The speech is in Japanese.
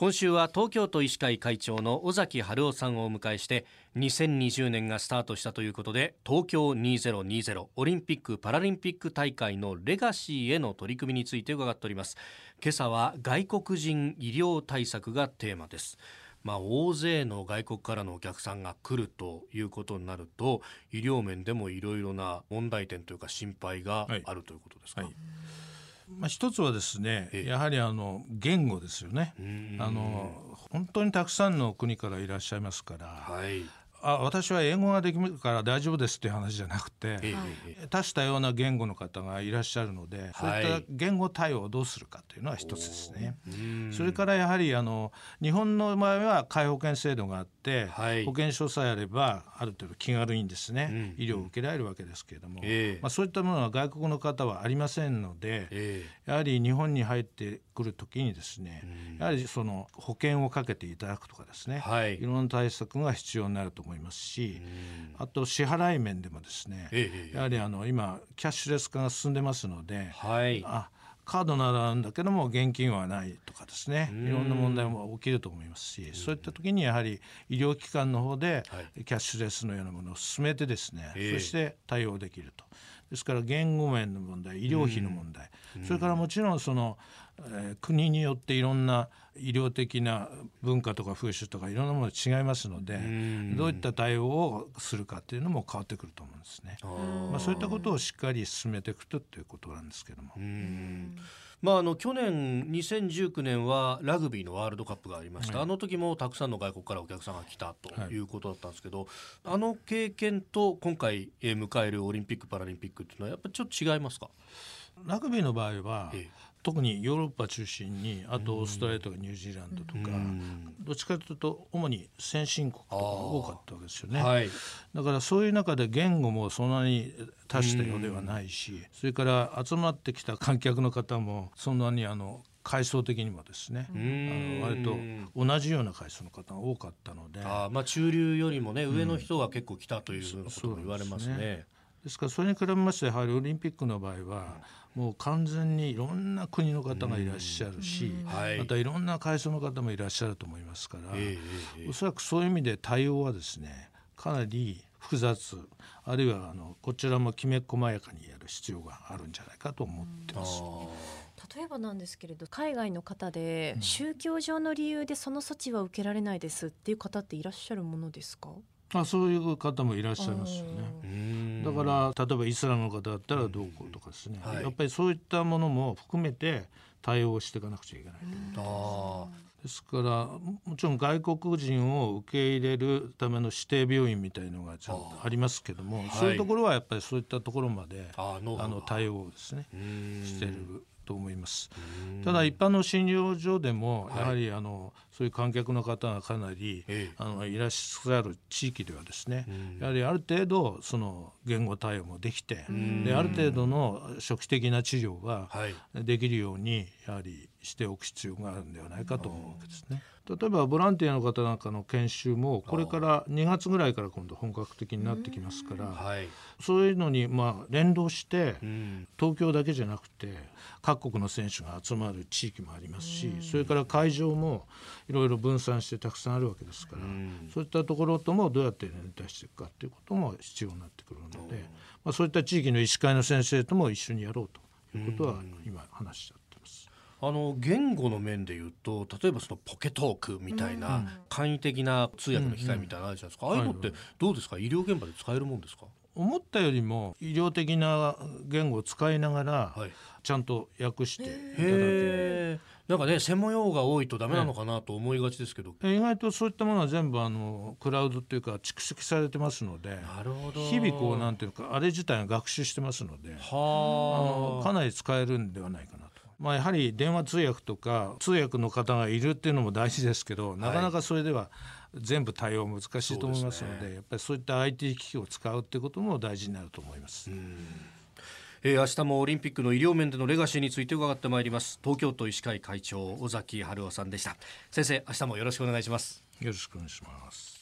今週は東京都医師会会長の尾崎春夫さんをお迎えして2020年がスタートしたということで東京2020オリンピック・パラリンピック大会のレガシーへの取り組みについて伺っております。今朝は外国人医療対策がテーマです。まあ、大勢の外国からのお客さんが来るということになると医療面でもいろいろな問題点というか心配があるということですか、はいはいまあ、一つはですね、やはりあの言語ですよね。あの本当にたくさんの国からいらっしゃいますから、はい、あ私は英語ができるから大丈夫ですっていう話じゃなくて、多種多様な言語の方がいらっしゃるので、そういった言語対応をどうするかというのは一つですね。それからやはりあの日本の場合は皆保険制度があって、はい、保険証さえあればある程度気軽にですね、うん、医療を受けられるわけですけれども、えー、まあ、そういったものは外国の方はありませんので、えー、やはり日本に入ってくる時にですね、うん、やはりその保険をかけていただくとかですね、はい、いろんな対策が必要になると思いますし、あと支払い面でもですね、えー、やはりあの今キャッシュレス化が進んでますので、はい、あカードならあるんだけども現金はないとかですねいろんな問題も起きると思いますしそういった時にやはり医療機関の方でキャッシュレスのようなものを進めてですね、そして対応できると。ですから言語面の問題医療費の問題、それからもちろんその、えー、国によっていろんな医療的な文化とか風習とかいろんなもの違いますのでどういった対応をするかっていうのも変わってくると思うんですね。まあ、そういったことをしっかり進めていくということなんですけども。まあ、あの去年2019年はラグビーのワールドカップがありました、はい、あの時もたくさんの外国からお客さんが来たとい。うことだったんですけど、はい、あの経験と今回迎えるオリンピック・パラリンピックっていうのはやっぱりちょっと違いますか？ラグビーの場合は、ええ、特にヨーロッパ中心にあとオーストラリアとかニュージーランドとか、どっちかというと主に先進国とか多かったわけですよね、はい、だからそういう中で言語もそんなに多種多様ではないし、それから集まってきた観客の方もそんなにあの階層的にもですねあの割と同じような階層の方が多かったので。あ、まあ、中流よりもね上の人が結構来たということも言われますね。ですからそれに比べましてやはりオリンピックの場合はもう完全にいろんな国の方がいらっしゃるし、またいろんな階層の方もいらっしゃると思いますから、おそらくそういう意味で対応はですねかなり複雑あるいはあのこちらもきめ細やかにやる必要があるんじゃないかと思ってます。例えばなんですけれど海外の方で宗教上の理由でその措置は受けられないですっていう方っていらっしゃるものですか？あそういう方もいらっしゃいますよね。だから例えばイスラムの方だったらどうこうとかですね、はい、やっぱりそういったものも含めて対応していかなくちゃいけない。と。ですからもちろん外国人を受け入れるための指定病院みたいのがちゃんとありますけどもそういうところはやっぱりそういったところまであの対応をですねしてると思います。ただ一般の診療所でもやはりあの、そういう観客の方がかなり、あのいらっしゃる地域ではですね、やはりある程度その言語対応もできて、である程度の初期的な治療ができるようにやはりしておく必要があるんではないかと思うわけですね。例えばボランティアの方なんかの研修もこれから2月ぐらいから今度本格的になってきますから、はい、そういうのにまあ連動して東京だけじゃなくて各国の選手が集まる地域もありますしそれから会場もいろいろ分散してたくさんあるわけですからそういったところともどうやって連帯していくかということも必要になってくるので、まあ、そういった地域の医師会の先生とも一緒にやろうということは今話しちゃってます。あの言語の面で言うと例えばそのポケトークみたいな簡易的な通訳の機械みたいなのあるじゃないですか、ああいうのってどうですか、医療現場で使えるもんですか？思ったよりも医療的な言語を使いながらちゃんと訳していただける、なんかね専門用語が多いとダメなのかなと思いがちですけど、意外とそういったものは全部あのクラウドっていうか蓄積されてますのでなるほど。日々こうなんていうかあれ自体が学習してますのではあ。のかなり使えるんではないかなと。まあ、やはり電話通訳とか通訳の方がいるっていうのも大事ですけどなかなかそれでは全部対応難しいと思いますので、ね、やっぱりそういった IT 機器を使うっていうことも大事になると思います。えー、明日もオリンピックの医療面でのレガシーについて伺ってまいります。東京都医師会会長尾崎春夫さんでした。先生明日もよろしくお願いします。よろしくお願いします。